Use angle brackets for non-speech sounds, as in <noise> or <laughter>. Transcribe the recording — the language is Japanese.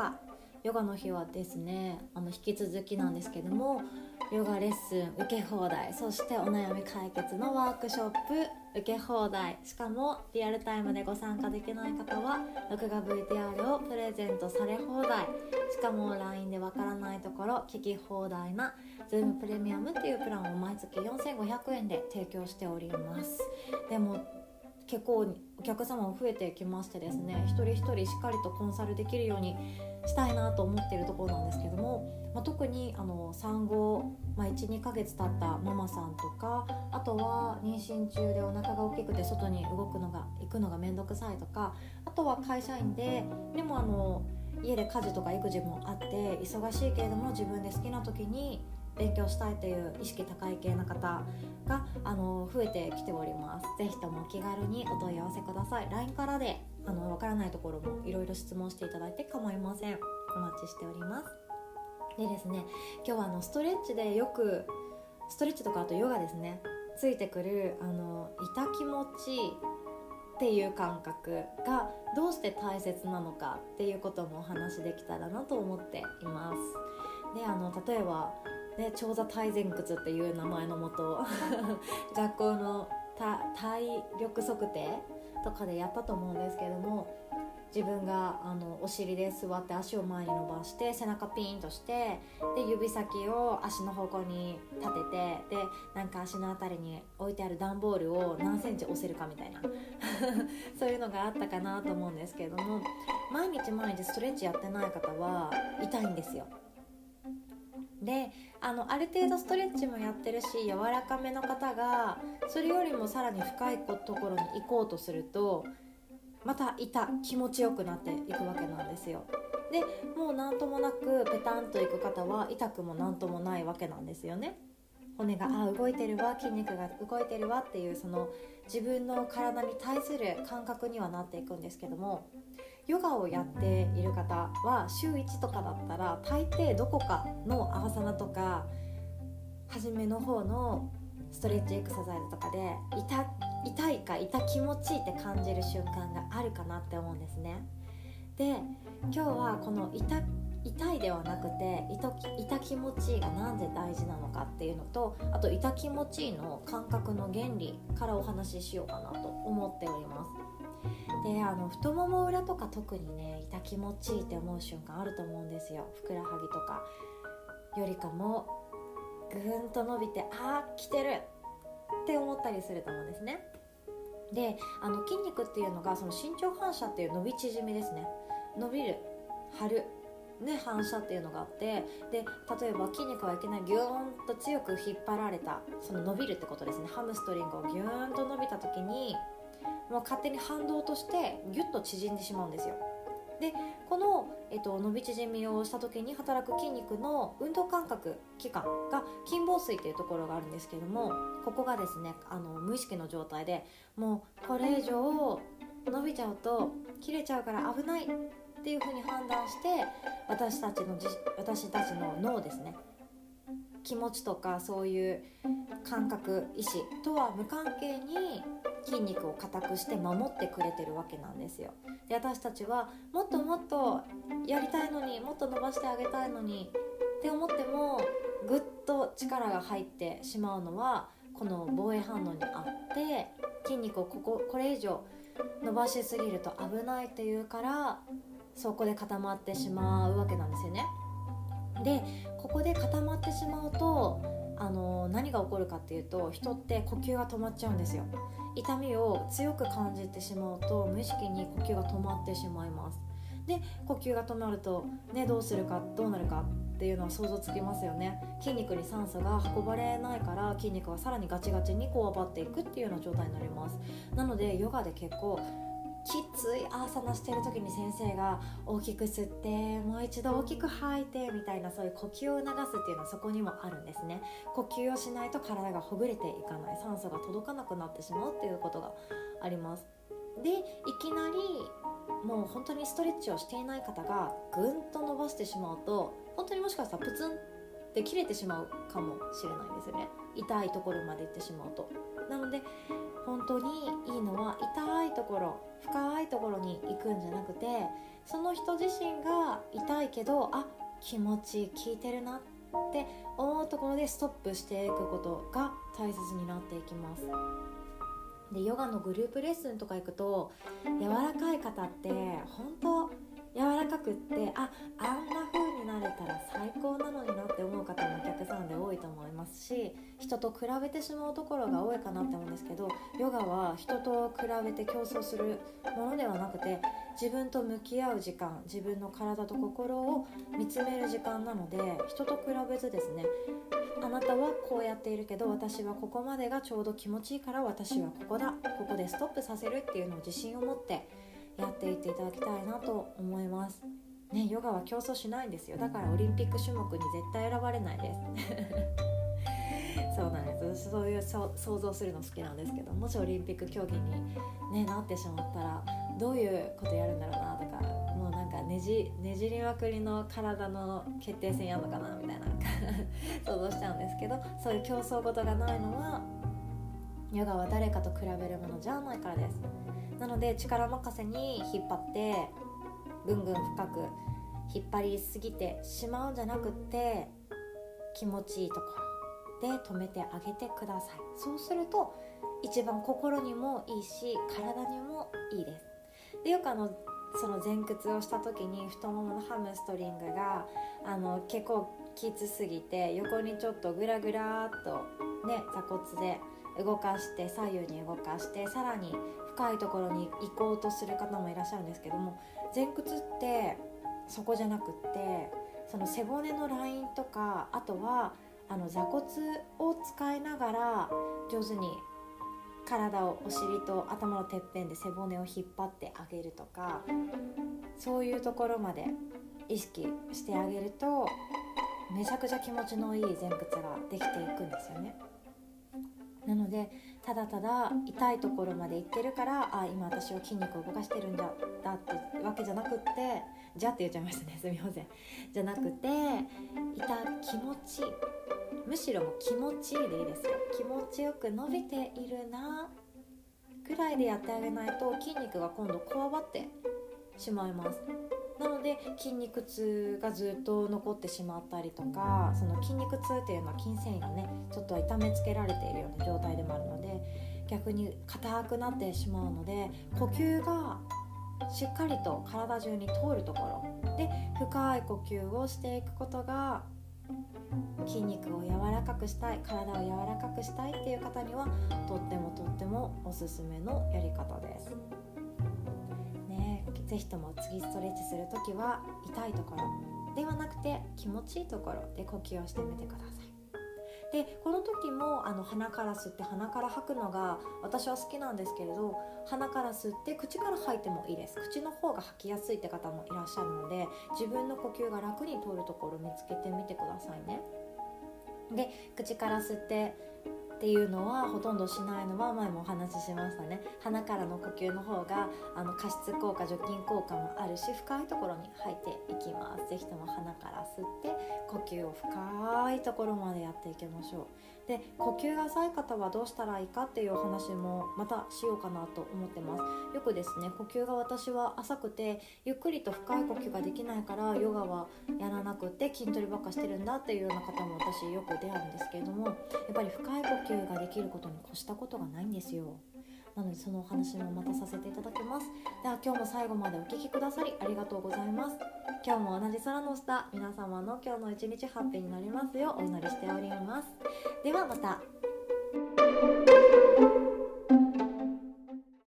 日ヨガの日はですねあの引き続きなんですけどもヨガレッスン受け放題そしてお悩み解決のワークショップ受け放題しかもリアルタイムでご参加できない方は録画 VTR をプレゼントされ放題しかも LINE でわからないところ聞き放題な Zoom プレミアムっていうプランを毎月4500円で提供しております。でも結構お客様も増えてきましてですね一人一人しっかりとコンサルできるようにしたいなと思っているところなんですけども、まあ、特にあの産後、まあ、12ヶ月経ったママさんとかあとは妊娠中でお腹が大きくて外に動くのが行くのが面倒くさいとかあとは会社員ででもあの家で家事とか育児もあって忙しいけれども自分で好きな時に勉強したいという意識高い系な方があの増えてきております。ぜひとも気軽にお問い合わせください。LINE からであの分からないところもいろいろ質問していただいて構いません。お待ちしております。でですね今日はあのストレッチでよくストレッチとかあとヨガですね。ついてくるあの痛気持ちっていう感覚がどうして大切なのかっていうこともお話できたらなと思っています。であの例えばね、長座体前屈っていう名前のもと <laughs> 学校の体力測定とかでやったと思うんですけども自分があのお尻で座って足を前に伸ばして背中ピーンとしてで指先を足の方向に立ててでなんか足の辺りに置いてある段ボールを何センチ押せるかみたいな <laughs> そういうのがあったかなと思うんですけども毎日毎日ストレッチやってない方は痛いんですよ。であのある程度ストレッチもやってるし柔らかめの方がそれよりもさらに深いところに行こうとするとまた痛気持ちよくなっていくわけなんですよ。でもう何ともなくペタンといく方は痛くも何ともないわけなんですよね。骨があ動いてるわ筋肉が動いてるわっていうその自分の体に対する感覚にはなっていくんですけどもヨガをやっている方は週1とかだったら大抵どこかのアハサナとか初めの方のストレッチエクササイズとかで痛痛いか痛気持ちいいって感じる瞬間があるかなって思うんですね。で今日はこの痛痛いではなくて痛気持ちいがなんで大事なのかっていうのとあと痛気持ちいの感覚の原理からお話ししようかなと思っております。であの太もも裏とか特にね痛気持ちいいって思う瞬間あると思うんですよ。ふくらはぎとか。よりかもぐーんと伸びてあー来てるって思ったりすると思うんですね。であの筋肉っていうのがその身長反射っていう伸び縮みですね。伸びる張るね、反射っていうのがあってで例えば筋肉はいきなりギューンと強く引っ張られたその伸びるってことですね。ハムストリングをギューンと伸びた時にもう勝手に反動としてギュッと縮んでしまうんですよ。でこの、えっと、伸び縮みをした時に働く筋肉の運動感覚器官が筋房水っていうところがあるんですけどもここがですねあの無意識の状態でもうこれ以上伸びちゃうと切れちゃうから危ないっていうふうに判断して私たちの私たちの脳ですね。気持ちとかそういう感覚意志とは無関係に筋肉を硬くして守ってくれてるわけなんですよ。で私たちはもっともっとやりたいのにもっと伸ばしてあげたいのにって思ってもぐっと力が入ってしまうのはこの防衛反応にあって筋肉をこここれ以上伸ばしすぎると危ないっていうからそこで固まってしまうわけなんですよね。でここで固まってしまうとあの何が起こるかっていうと人って呼吸が止まっちゃうんですよ。痛みを強く感じてしまうと無意識に呼吸が止まってしまいます。で呼吸が止まると、ね、どうするかどうなるかっていうのは想像つきますよね。筋肉に酸素が運ばれないから筋肉はさらにガチガチにこわばっていくっていうような状態になります。なのでヨガで結構きついアーサナしてる時に先生が大きく吸ってもう一度大きく吐いてみたいなそういう呼吸を促すっていうのはそこにもあるんですね。呼吸をしないと体がほぐれていかない。酸素が届かなくなってしまうっていうことがあります。でいきなりもう本当にストレッチをしていない方がぐんと伸ばしてしまうと本当にもしかしたらプツンって切れてしまうかもしれないんですよね。痛いところまで行ってしまうと。なので本当にいいのは痛いところ深いところに行くんじゃなくてその人自身が痛いけどあ気持ち効いてるなって思うところでストップしていくことが大切になっていきます。でヨガのグループレッスンとか行くと柔らかい方って本当柔らかくってああんな風になれたら最高なのになって思う方もお客さんで多いと思いますし人と比べてしまうところが多いかなって思うんですけどヨガは人と比べて競争するものではなくて自分と向き合う時間自分の体と心を見つめる時間なので人と比べずですねあなたはこうやっているけど私はここまでがちょうど気持ちいいから私はここだここでストップさせるっていうのを自信を持ってやっていっていただきたいなと思います。ねヨガは競争しないんですよ。だからオリンピック種目に絶対選ばれないです。<laughs> そうなんです。そういう想像するの好きなんですけどもしオリンピック競技に、ね、なってしまったらどういうことやるんだろうなとかもうなんかねじねじりまくりの体の決定戦やるのかなみたいな <laughs> 想像しちゃうんですけどそういう競争事がないのはヨガは誰かと比べるものじゃないからです。なので力任せに引っ張ってぐんぐん深く引っ張りすぎてしまうんじゃなくって気持ちいいところで止めてあげてください。そうすると一番心にもいいし体にもいいです。でよくあのその前屈をした時に太もものハムストリングがあの結構きつすぎて横にちょっとグラグラっとね座骨で動かして左右に動かしてさらに深いところに行こうとする方もいらっしゃるんですけども前屈ってそこじゃなくってその背骨のラインとかあとはあの座骨を使いながら上手に体をお尻と頭のてっぺんで背骨を引っ張ってあげるとかそういうところまで意識してあげるとめちゃくちゃ気持ちのいい前屈ができていくんですよね。なのでただただ痛いところまで行ってるからあ今私は筋肉を動かしてるんだだってわけじゃなくってじゃって言っちゃいましたね。すみません。じゃなくて痛気持ちむしろも気持ちいいでいいですよ。気持ちよく伸びているなぐらいでやってあげないと筋肉が今度こわばってしまいます。なので筋肉痛がずっと残ってしまったりとかその筋肉痛っていうのは筋繊維がねちょっと痛めつけられているような状態でもあるので逆に硬くなってしまうので呼吸がしっかりと体中に通るところで深い呼吸をしていくことが筋肉を柔らかくしたい体を柔らかくしたいっていう方にはとってもとってもおすすめのやり方です。是非とも次ストレッチする時は痛いところではなくて気持ちいいところで呼吸をしてみてください。でこの時もあの鼻から吸って鼻から吐くのが私は好きなんですけれど鼻から吸って口から吐いてもいいです口の方が吐きやすいって方もいらっしゃるので自分の呼吸が楽に通るところを見つけてみてくださいねで口から吸ってっていうのはほとんどしないのは前もお話ししましたね。鼻からの呼吸の方があの加湿効果除菌効果もあるし深いところに入っていきます。是非とも鼻から吸って呼吸を深いところまでやっていきましょう。で呼吸が浅い方はどうしたらいいかっていうお話もまたしようかなと思ってます。よくですね呼吸が私は浅くてゆっくりと深い呼吸ができないからヨガはやらなくて筋トレばっかしてるんだっていうような方も私よく出会うんですけれどもやっぱり深い呼吸ができることに越したことがないんですよなのでそのお話もまたさせていただきます。では今日も最後までお聴きくださりありがとうございます。今日も同じ空の下皆様の今日の一日ハッピーになりますようお祈りしております。ではまた。